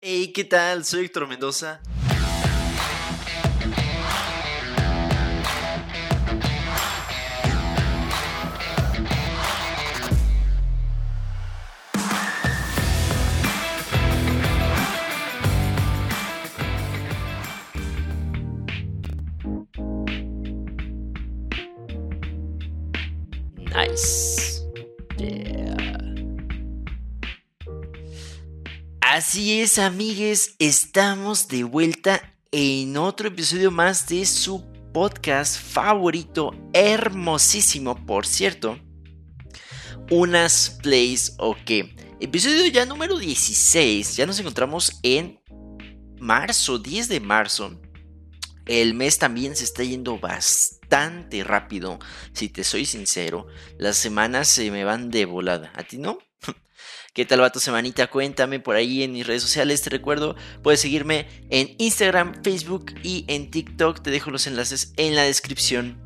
Hey, ¿qué tal? Soy Héctor Mendoza. Así es, amigues, estamos de vuelta en otro episodio más de su podcast favorito, hermosísimo, por cierto. Unas plays o qué. Episodio ya número 16. Ya nos encontramos en marzo, 10 de marzo. El mes también se está yendo bastante rápido, si te soy sincero. Las semanas se me van de volada. ¿A ti no? ¿Qué tal va tu semanita? Cuéntame por ahí en mis redes sociales. Te recuerdo, puedes seguirme en Instagram, Facebook y en TikTok. Te dejo los enlaces en la descripción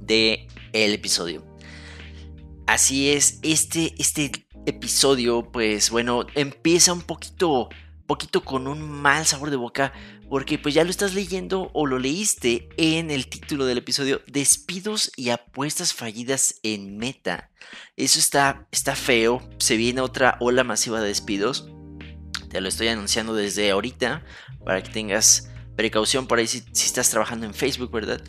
del el episodio. Así es, este, este episodio, pues bueno, empieza un poquito, poquito con un mal sabor de boca porque pues ya lo estás leyendo o lo leíste en el título del episodio, despidos y apuestas fallidas en meta. Eso está, está feo, se viene otra ola masiva de despidos. Te lo estoy anunciando desde ahorita para que tengas precaución por ahí si, estás trabajando en Facebook, ¿verdad?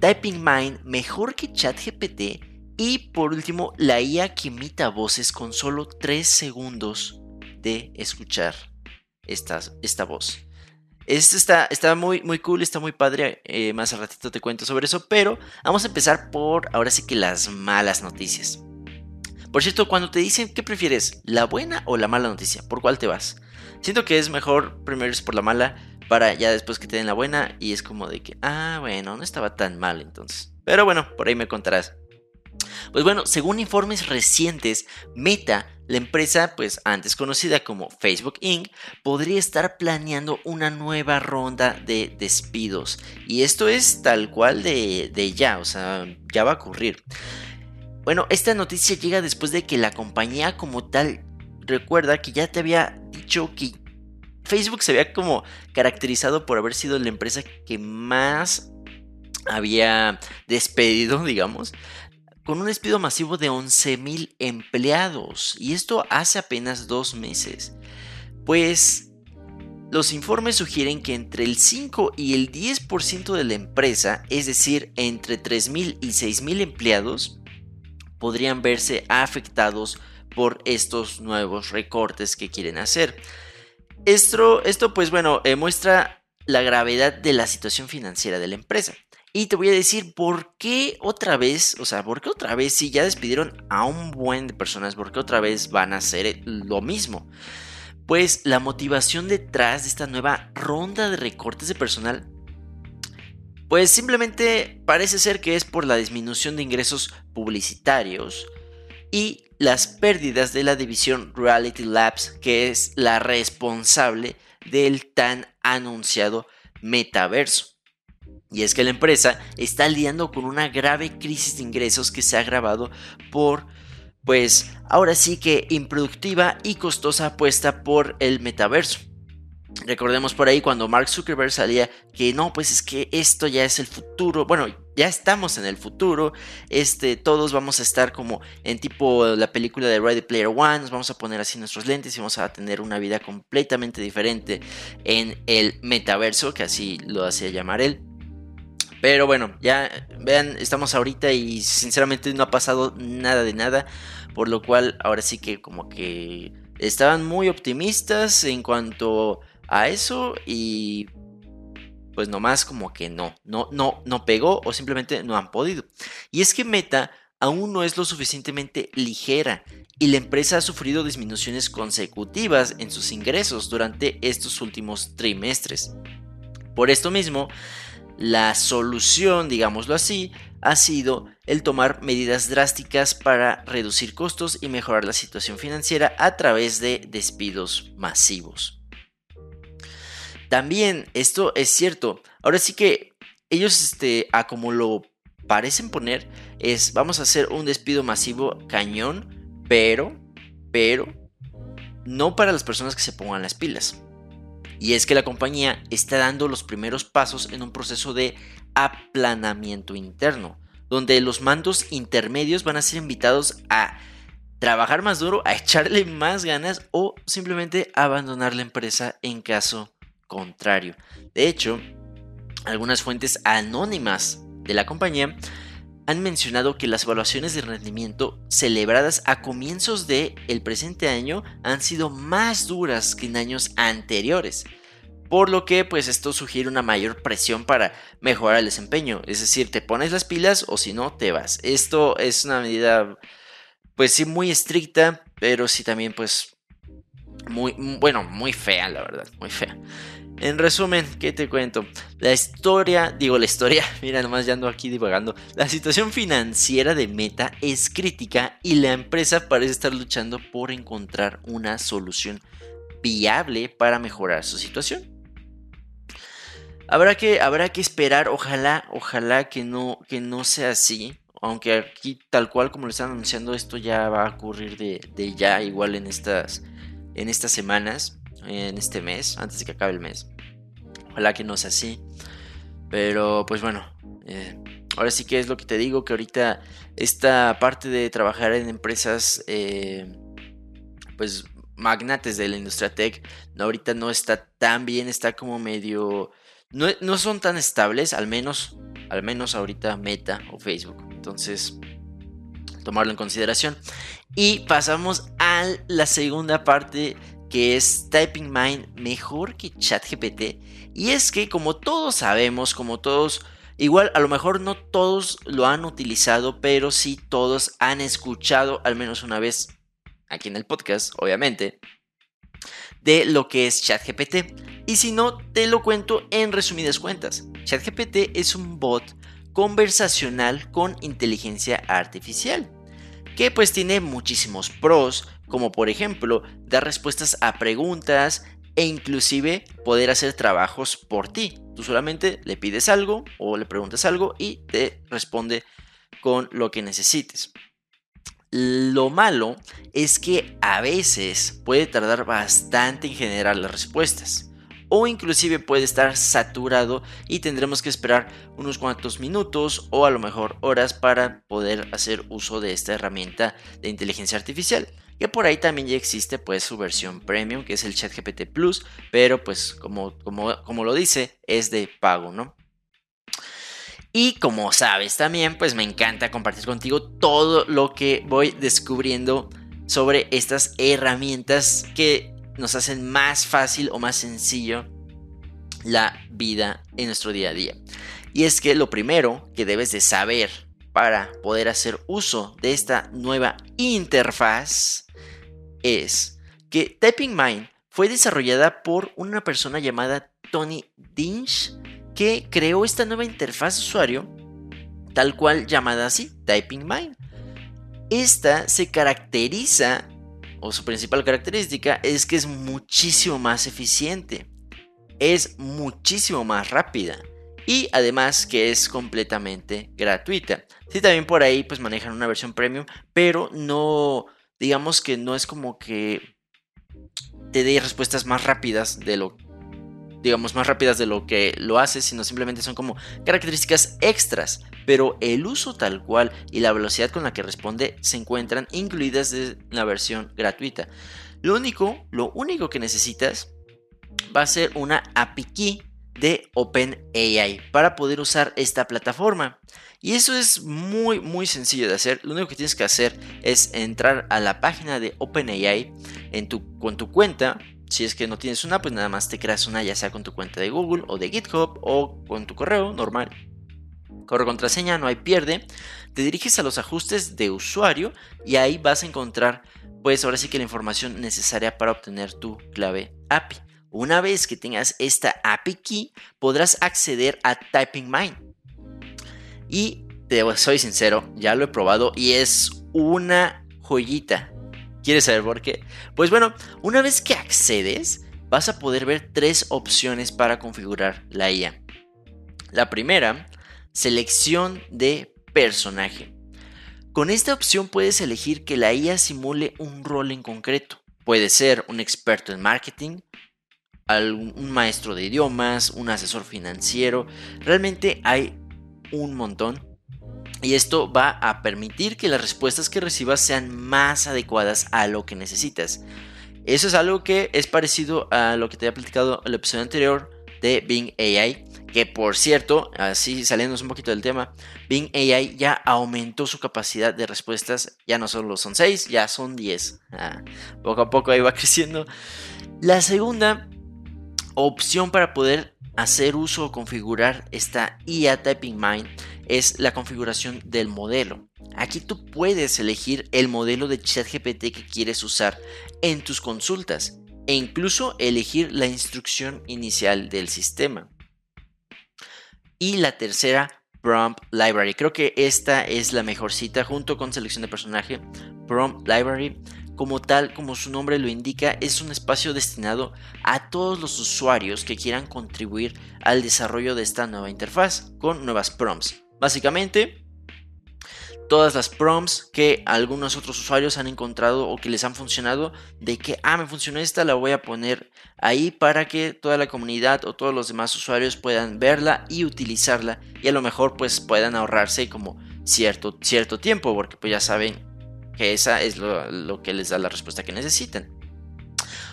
Typing Mind, mejor que ChatGPT. Y por último, la IA que imita voces con solo 3 segundos de escuchar esta, esta voz. Esto está, está muy, muy cool, está muy padre. Eh, más al ratito te cuento sobre eso. Pero vamos a empezar por ahora sí que las malas noticias. Por cierto, cuando te dicen qué prefieres, la buena o la mala noticia, ¿por cuál te vas? Siento que es mejor primero es por la mala para ya después que te den la buena y es como de que, ah, bueno, no estaba tan mal entonces. Pero bueno, por ahí me contarás. Pues bueno, según informes recientes, Meta, la empresa pues antes conocida como Facebook Inc., podría estar planeando una nueva ronda de despidos. Y esto es tal cual de, de ya, o sea, ya va a ocurrir. Bueno, esta noticia llega después de que la compañía como tal recuerda que ya te había dicho que Facebook se había como caracterizado por haber sido la empresa que más había despedido, digamos, con un despido masivo de 11.000 empleados. Y esto hace apenas dos meses. Pues los informes sugieren que entre el 5 y el 10% de la empresa, es decir, entre 3.000 y 6.000 empleados, podrían verse afectados por estos nuevos recortes que quieren hacer. Esto, esto pues bueno, eh, muestra la gravedad de la situación financiera de la empresa. Y te voy a decir por qué otra vez, o sea, por qué otra vez si ya despidieron a un buen de personas, por qué otra vez van a hacer lo mismo. Pues la motivación detrás de esta nueva ronda de recortes de personal, pues simplemente parece ser que es por la disminución de ingresos publicitarios y las pérdidas de la división Reality Labs, que es la responsable del tan anunciado metaverso. Y es que la empresa está lidiando con una grave crisis de ingresos que se ha agravado por, pues, ahora sí que improductiva y costosa apuesta por el metaverso. Recordemos por ahí cuando Mark Zuckerberg salía que no, pues es que esto ya es el futuro. Bueno, ya estamos en el futuro. Este, todos vamos a estar como en tipo la película de Ready Player One. Nos vamos a poner así nuestros lentes y vamos a tener una vida completamente diferente en el metaverso, que así lo hacía llamar él. Pero bueno, ya vean, estamos ahorita y sinceramente no ha pasado nada de nada. Por lo cual ahora sí que como que estaban muy optimistas en cuanto a eso y pues nomás como que no, no, no, no pegó o simplemente no han podido. Y es que Meta aún no es lo suficientemente ligera y la empresa ha sufrido disminuciones consecutivas en sus ingresos durante estos últimos trimestres. Por esto mismo, la solución, digámoslo así, ha sido el tomar medidas drásticas para reducir costos y mejorar la situación financiera a través de despidos masivos. También esto es cierto. Ahora sí que ellos, este, a como lo parecen poner, es vamos a hacer un despido masivo cañón, pero, pero, no para las personas que se pongan las pilas. Y es que la compañía está dando los primeros pasos en un proceso de aplanamiento interno, donde los mandos intermedios van a ser invitados a trabajar más duro, a echarle más ganas o simplemente abandonar la empresa en caso contrario. De hecho, algunas fuentes anónimas de la compañía han mencionado que las evaluaciones de rendimiento celebradas a comienzos del el presente año han sido más duras que en años anteriores. Por lo que pues esto sugiere una mayor presión para mejorar el desempeño. Es decir, te pones las pilas o si no, te vas. Esto es una medida pues sí muy estricta, pero sí también pues muy, bueno, muy fea la verdad, muy fea. En resumen, ¿qué te cuento? La historia, digo la historia, mira nomás ya ando aquí divagando. La situación financiera de Meta es crítica y la empresa parece estar luchando por encontrar una solución viable para mejorar su situación. Habrá que, habrá que esperar, ojalá, ojalá que no, que no sea así. Aunque aquí, tal cual como lo están anunciando, esto ya va a ocurrir de, de ya, igual en estas, en estas semanas en este mes, antes de que acabe el mes. Ojalá que no sea así. Pero pues bueno, eh, ahora sí que es lo que te digo, que ahorita esta parte de trabajar en empresas, eh, pues magnates de la industria tech, no, ahorita no está tan bien, está como medio... No, no son tan estables, al menos, al menos ahorita Meta o Facebook. Entonces, tomarlo en consideración. Y pasamos a la segunda parte que es Typing Mind mejor que ChatGPT. Y es que como todos sabemos, como todos, igual a lo mejor no todos lo han utilizado, pero sí todos han escuchado al menos una vez aquí en el podcast, obviamente, de lo que es ChatGPT. Y si no, te lo cuento en resumidas cuentas. ChatGPT es un bot conversacional con inteligencia artificial, que pues tiene muchísimos pros, como por ejemplo dar respuestas a preguntas e inclusive poder hacer trabajos por ti. Tú solamente le pides algo o le preguntas algo y te responde con lo que necesites. Lo malo es que a veces puede tardar bastante en generar las respuestas o inclusive puede estar saturado y tendremos que esperar unos cuantos minutos o a lo mejor horas para poder hacer uso de esta herramienta de inteligencia artificial que por ahí también ya existe pues su versión premium que es el ChatGPT Plus, pero pues como, como, como lo dice es de pago, ¿no? Y como sabes también pues me encanta compartir contigo todo lo que voy descubriendo sobre estas herramientas que nos hacen más fácil o más sencillo la vida en nuestro día a día. Y es que lo primero que debes de saber para poder hacer uso de esta nueva interfaz es que Typing Mind fue desarrollada por una persona llamada Tony Dinch que creó esta nueva interfaz usuario tal cual llamada así, Typing Mind. Esta se caracteriza, o su principal característica, es que es muchísimo más eficiente, es muchísimo más rápida y además que es completamente gratuita. Sí, también por ahí pues manejan una versión premium, pero no, digamos que no es como que te dé respuestas más rápidas de lo digamos más rápidas de lo que lo hace, sino simplemente son como características extras, pero el uso tal cual y la velocidad con la que responde se encuentran incluidas en la versión gratuita. Lo único, lo único que necesitas va a ser una API key de OpenAI para poder usar esta plataforma. Y eso es muy muy sencillo de hacer. Lo único que tienes que hacer es entrar a la página de OpenAI en tu, con tu cuenta. Si es que no tienes una, pues nada más te creas una, ya sea con tu cuenta de Google o de GitHub o con tu correo normal. Correo contraseña, no hay pierde. Te diriges a los ajustes de usuario y ahí vas a encontrar, pues ahora sí que la información necesaria para obtener tu clave API. Una vez que tengas esta API key, podrás acceder a Typing Mind. Y te soy sincero, ya lo he probado y es una joyita. ¿Quieres saber por qué? Pues bueno, una vez que accedes, vas a poder ver tres opciones para configurar la IA. La primera, selección de personaje. Con esta opción puedes elegir que la IA simule un rol en concreto. Puede ser un experto en marketing, un maestro de idiomas, un asesor financiero. Realmente hay un montón. Y esto va a permitir que las respuestas que recibas sean más adecuadas a lo que necesitas. Eso es algo que es parecido a lo que te había platicado en el episodio anterior de Bing AI. Que por cierto, así saliéndonos un poquito del tema, Bing AI ya aumentó su capacidad de respuestas. Ya no solo son 6, ya son 10. Ah, poco a poco ahí va creciendo. La segunda opción para poder hacer uso o configurar esta IA Typing Mind es la configuración del modelo. Aquí tú puedes elegir el modelo de ChatGPT que quieres usar en tus consultas e incluso elegir la instrucción inicial del sistema. Y la tercera, Prompt Library. Creo que esta es la mejor cita junto con selección de personaje. Prompt Library como tal, como su nombre lo indica, es un espacio destinado a todos los usuarios que quieran contribuir al desarrollo de esta nueva interfaz con nuevas prompts. Básicamente, todas las prompts que algunos otros usuarios han encontrado o que les han funcionado, de que, ah, me funcionó esta, la voy a poner ahí para que toda la comunidad o todos los demás usuarios puedan verla y utilizarla y a lo mejor pues puedan ahorrarse como cierto, cierto tiempo, porque pues ya saben que esa es lo, que les da la respuesta que necesitan.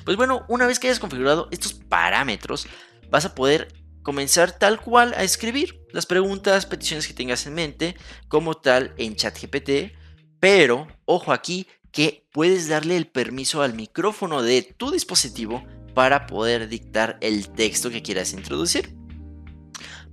Pues bueno, una vez que hayas configurado estos parámetros, vas a poder comenzar tal cual a escribir las preguntas, peticiones que tengas en mente, como tal en ChatGPT, pero ojo aquí que puedes darle el permiso al micrófono de tu dispositivo para poder dictar el texto que quieras introducir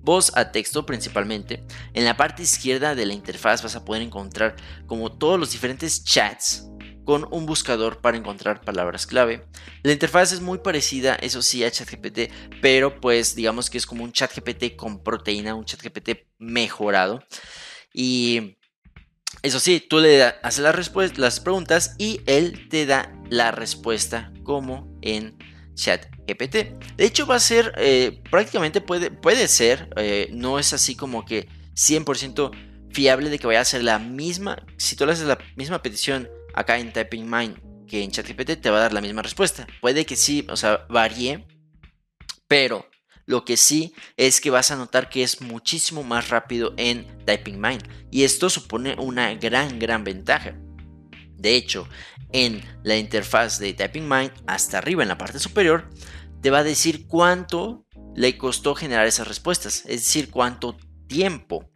voz a texto principalmente. En la parte izquierda de la interfaz vas a poder encontrar como todos los diferentes chats con un buscador para encontrar palabras clave. La interfaz es muy parecida, eso sí, a ChatGPT, pero pues digamos que es como un ChatGPT con proteína, un ChatGPT mejorado. Y eso sí, tú le haces las, las preguntas y él te da la respuesta como en chat GPT. De hecho, va a ser, eh, prácticamente puede, puede ser, eh, no es así como que 100% fiable de que vaya a ser la misma. Si tú le haces la misma petición acá en Typing Mind que en ChatGPT, te va a dar la misma respuesta. Puede que sí, o sea, varíe, pero lo que sí es que vas a notar que es muchísimo más rápido en Typing Mind. Y esto supone una gran, gran ventaja. De hecho, en la interfaz de Typing Mind, hasta arriba en la parte superior, te va a decir cuánto le costó generar esas respuestas, es decir, cuánto tiempo.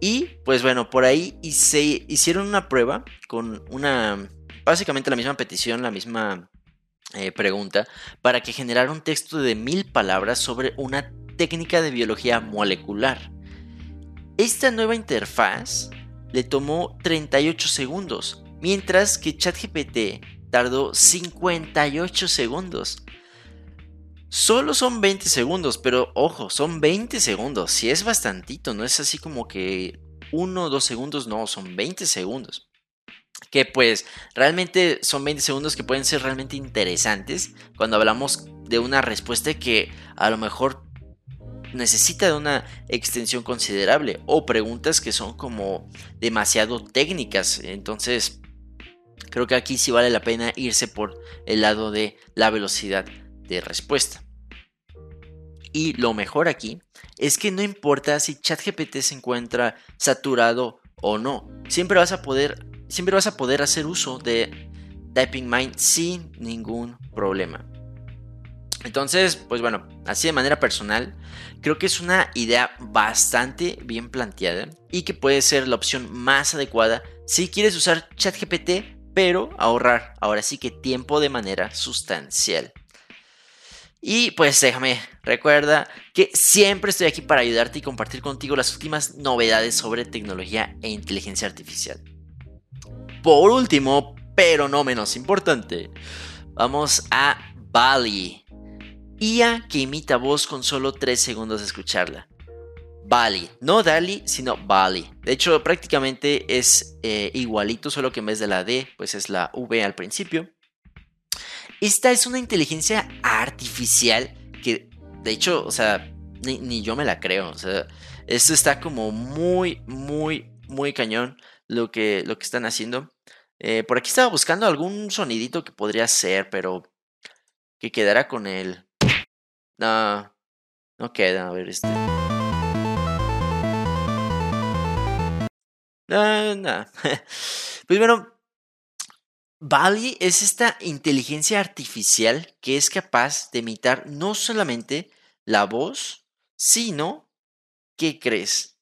Y pues bueno, por ahí se hicieron una prueba con una, básicamente la misma petición, la misma eh, pregunta, para que generara un texto de mil palabras sobre una técnica de biología molecular. Esta nueva interfaz le tomó 38 segundos mientras que ChatGPT tardó 58 segundos. Solo son 20 segundos, pero ojo, son 20 segundos, si es bastantito, no es así como que 1 o 2 segundos, no, son 20 segundos. Que pues realmente son 20 segundos que pueden ser realmente interesantes cuando hablamos de una respuesta que a lo mejor necesita de una extensión considerable o preguntas que son como demasiado técnicas. Entonces, Creo que aquí sí vale la pena irse por el lado de la velocidad de respuesta. Y lo mejor aquí es que no importa si ChatGPT se encuentra saturado o no, siempre vas a poder, siempre vas a poder hacer uso de Typing Mind sin ningún problema. Entonces, pues bueno, así de manera personal, creo que es una idea bastante bien planteada y que puede ser la opción más adecuada si quieres usar ChatGPT pero ahorrar ahora sí que tiempo de manera sustancial. Y pues déjame, recuerda que siempre estoy aquí para ayudarte y compartir contigo las últimas novedades sobre tecnología e inteligencia artificial. Por último, pero no menos importante, vamos a Bali. IA que imita voz con solo 3 segundos de escucharla. Bali. No Dali, sino Bali. De hecho, prácticamente es eh, igualito, solo que en vez de la D, pues es la V al principio. Esta es una inteligencia artificial que, de hecho, o sea, ni, yo me la creo. O sea, esto está como muy, muy, muy cañón lo que, lo que están haciendo. Eh, por aquí estaba buscando algún sonidito que podría ser, pero que quedara con el No, no queda, a ver este. No, no. Pues bueno, Bali es esta inteligencia artificial que es capaz de imitar no solamente la voz, sino, ¿qué crees?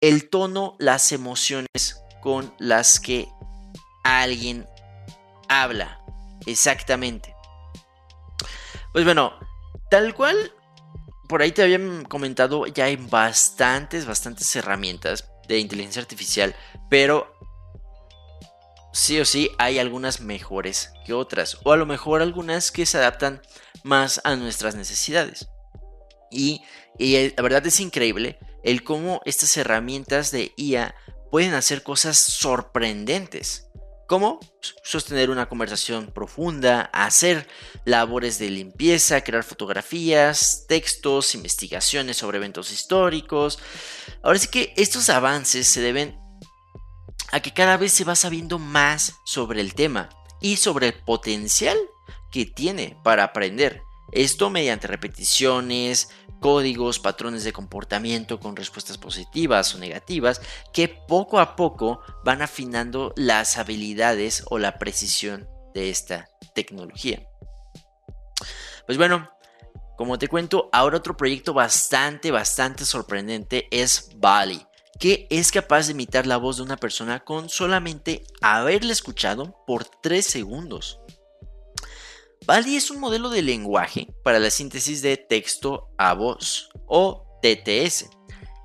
El tono, las emociones con las que alguien habla. Exactamente. Pues bueno, tal cual, por ahí te habían comentado, ya hay bastantes, bastantes herramientas de inteligencia artificial, pero sí o sí hay algunas mejores que otras, o a lo mejor algunas que se adaptan más a nuestras necesidades. Y, y la verdad es increíble el cómo estas herramientas de IA pueden hacer cosas sorprendentes como sostener una conversación profunda, hacer labores de limpieza, crear fotografías, textos, investigaciones sobre eventos históricos. Ahora sí que estos avances se deben a que cada vez se va sabiendo más sobre el tema y sobre el potencial que tiene para aprender. Esto mediante repeticiones, códigos, patrones de comportamiento con respuestas positivas o negativas que poco a poco van afinando las habilidades o la precisión de esta tecnología. Pues bueno, como te cuento, ahora otro proyecto bastante, bastante sorprendente es Bali, que es capaz de imitar la voz de una persona con solamente haberla escuchado por 3 segundos. Bali es un modelo de lenguaje para la síntesis de texto a voz o TTS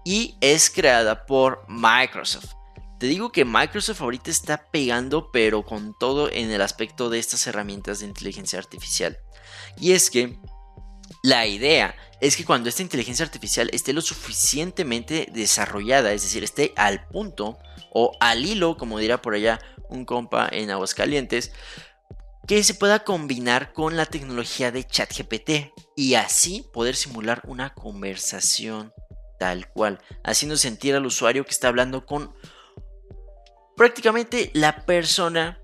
y es creada por Microsoft. Te digo que Microsoft ahorita está pegando pero con todo en el aspecto de estas herramientas de inteligencia artificial. Y es que la idea es que cuando esta inteligencia artificial esté lo suficientemente desarrollada, es decir, esté al punto o al hilo, como dirá por allá un compa en Aguascalientes, que se pueda combinar con la tecnología de ChatGPT y así poder simular una conversación tal cual, haciendo sentir al usuario que está hablando con prácticamente la persona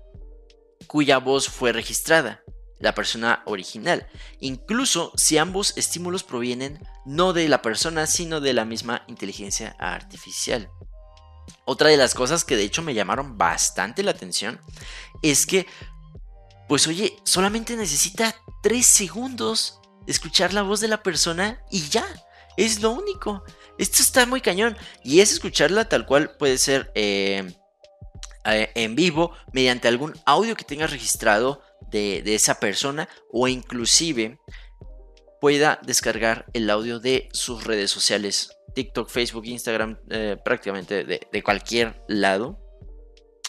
cuya voz fue registrada, la persona original, incluso si ambos estímulos provienen no de la persona, sino de la misma inteligencia artificial. Otra de las cosas que de hecho me llamaron bastante la atención es que pues oye, solamente necesita 3 segundos escuchar la voz de la persona y ya, es lo único. Esto está muy cañón y es escucharla tal cual puede ser eh, eh, en vivo mediante algún audio que tengas registrado de, esa persona o inclusive pueda descargar el audio de sus redes sociales, TikTok, Facebook, Instagram, eh, prácticamente de, de cualquier lado.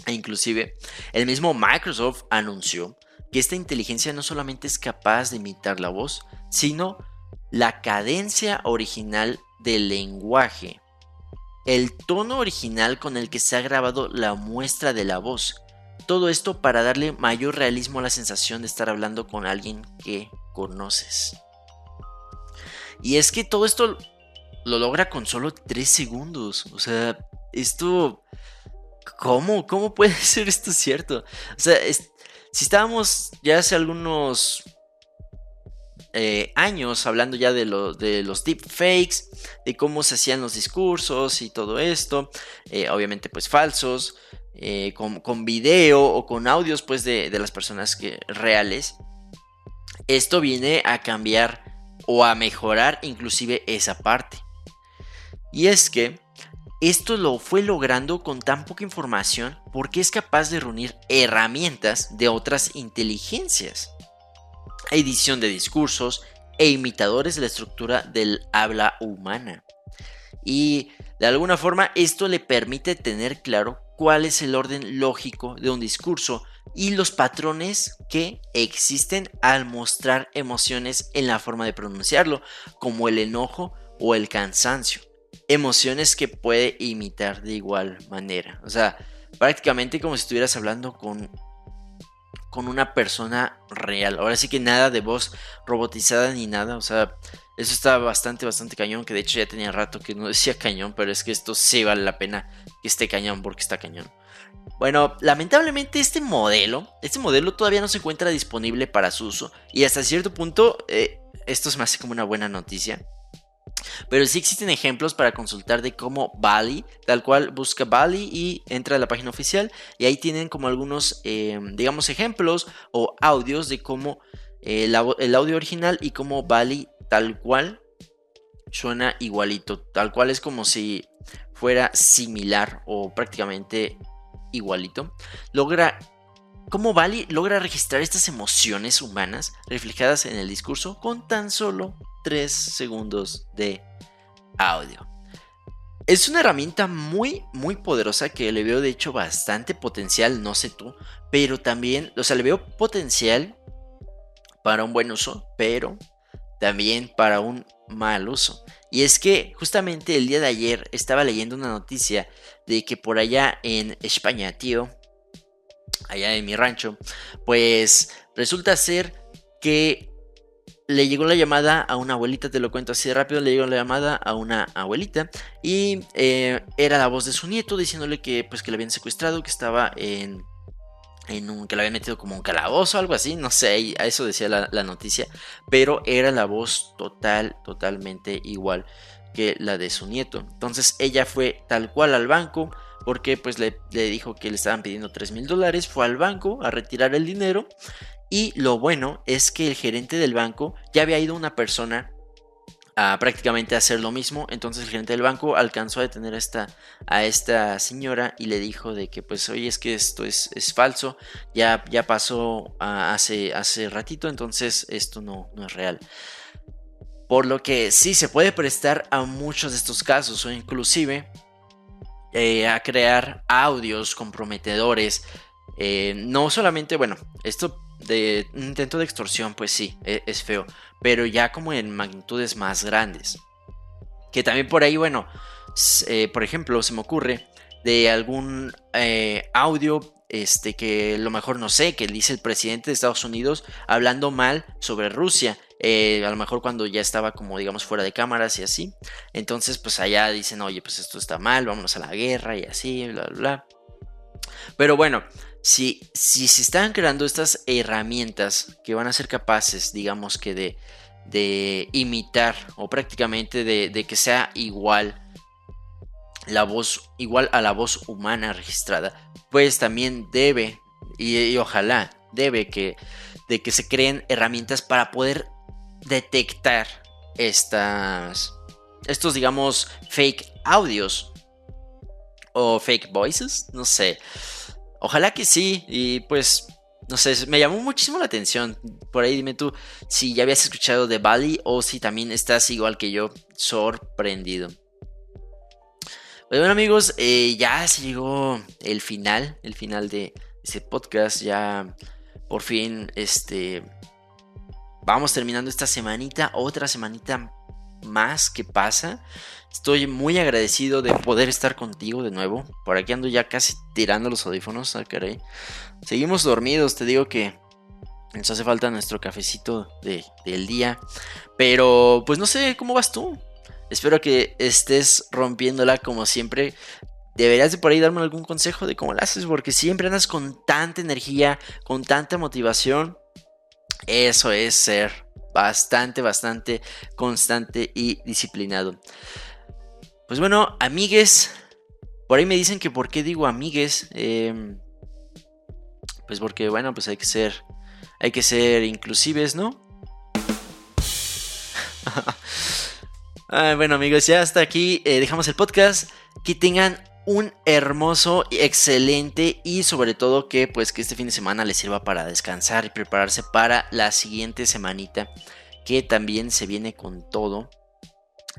E inclusive el mismo Microsoft anunció que esta inteligencia no solamente es capaz de imitar la voz, sino la cadencia original del lenguaje, el tono original con el que se ha grabado la muestra de la voz. Todo esto para darle mayor realismo a la sensación de estar hablando con alguien que conoces. Y es que todo esto lo logra con solo 3 segundos. O sea, esto... ¿Cómo? ¿Cómo puede ser esto cierto? O sea, si estábamos ya hace algunos eh, años hablando ya de, de, los deepfakes, de cómo se hacían los discursos y todo esto, eh, obviamente pues falsos, eh, con, video o con audios pues de, de las personas que, reales, esto viene a cambiar o a mejorar inclusive esa parte. Y es que esto lo fue logrando con tan poca información porque es capaz de reunir herramientas de otras inteligencias. Edición de discursos e imitadores de la estructura del habla humana. Y de alguna forma esto le permite tener claro cuál es el orden lógico de un discurso y los patrones que existen al mostrar emociones en la forma de pronunciarlo, como el enojo o el cansancio emociones que puede imitar de igual manera. O sea, prácticamente como si estuvieras hablando con, con una persona real. Ahora sí que nada de voz robotizada ni nada. O sea, eso está bastante, bastante cañón. Que de hecho ya tenía rato que no decía cañón. Pero es que esto sí vale la pena que esté cañón porque está cañón. Bueno, lamentablemente este modelo, este modelo todavía no se encuentra disponible para su uso. Y hasta cierto punto... Eh, esto se me hace como una buena noticia. Pero sí existen ejemplos para consultar de cómo Bali, tal cual busca Bali y entra a la página oficial y ahí tienen como algunos, eh, digamos, ejemplos o audios de cómo eh, el, audio original y cómo Bali tal cual suena igualito, tal cual es como si fuera similar o prácticamente igualito. Logra cómo Bali logra registrar estas emociones humanas reflejadas en el discurso con tan solo 3 segundos de audio. Es una herramienta muy, muy poderosa que le veo de hecho bastante potencial, no sé tú, pero también, o sea, le veo potencial para un buen uso, pero también para un mal uso. Y es que justamente el día de ayer estaba leyendo una noticia de que por allá en España, tío, allá en mi rancho, pues resulta ser que le llegó la llamada a una abuelita, te lo cuento así de rápido, le llegó la llamada a una abuelita y eh, era la voz de su nieto diciéndole que pues que le habían secuestrado, que estaba en, en un, que le habían metido como un calabozo o algo así, no sé, a eso decía la, noticia, pero era la voz total, totalmente igual que la de su nieto. Entonces ella fue tal cual al banco, porque pues le, le dijo que le estaban pidiendo 3 mil dólares, fue al banco a retirar el dinero y lo bueno es que el gerente del banco ya había ido una persona a prácticamente hacer lo mismo. Entonces el gerente del banco alcanzó a detener a esta, a esta señora y le dijo de que pues oye es que esto es, es falso, ya, ya pasó hace, hace ratito, entonces esto no, no es real. Por lo que sí se puede prestar a muchos de estos casos o inclusive eh, a crear audios comprometedores. Eh, no solamente, bueno, esto de un intento de extorsión, pues sí, e, es, feo, pero ya como en magnitudes más grandes. Que también por ahí, bueno, eh, por ejemplo, se me ocurre de algún eh, audio este que lo mejor no sé, que dice el presidente de Estados Unidos hablando mal sobre Rusia, eh, a lo mejor cuando ya estaba como digamos fuera de cámaras y así, entonces pues allá dicen, oye, pues esto está mal, vámonos a la guerra y así, bla, bla, bla. Pero bueno, si, si se están creando estas herramientas que van a ser capaces, digamos que de, de imitar o prácticamente de, que sea igual la voz, igual a la voz humana registrada, pues también debe, y, ojalá, debe que, de que se creen herramientas para poder detectar estas, estos, digamos, fake audios o fake voices, no sé. Ojalá que sí. Y pues, no sé, me llamó muchísimo la atención. Por ahí dime tú si ya habías escuchado de Bali o si también estás igual que yo, sorprendido. Pues bueno amigos, eh, ya se llegó el final, el final de ese podcast. Ya por fin, este, vamos terminando esta semanita, otra semanita más que pasa. Estoy muy agradecido de poder estar contigo de nuevo. Por aquí ando ya casi tirando los audífonos. Ah, caray. Seguimos dormidos, te digo que nos hace falta nuestro cafecito del día. Pero pues no sé cómo vas tú. Espero que estés rompiéndola como siempre. Deberías de por ahí darme algún consejo de cómo la haces. Porque siempre andas con tanta energía, con tanta motivación. Eso es ser bastante, bastante constante y disciplinado. Pues bueno, amigues. Por ahí me dicen que por qué digo amigues. Em, pues porque, bueno, pues hay que ser. Hay que ser inclusives, ¿no? bueno, amigos, ya hasta aquí eh, dejamos el podcast. Que tengan un hermoso, excelente y sobre todo que pues que este fin de semana les sirva para descansar y prepararse para la siguiente semanita que también se viene con todo.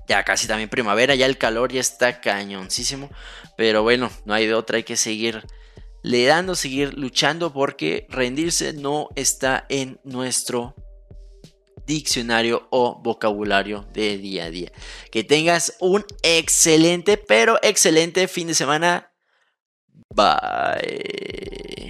Ya casi también primavera, ya el calor ya está cañoncísimo. Pero bueno, no hay de otra, hay que seguir le dando, seguir luchando porque rendirse no está en nuestro diccionario o vocabulario de día a día. Que tengas un excelente, pero excelente fin de semana. Bye.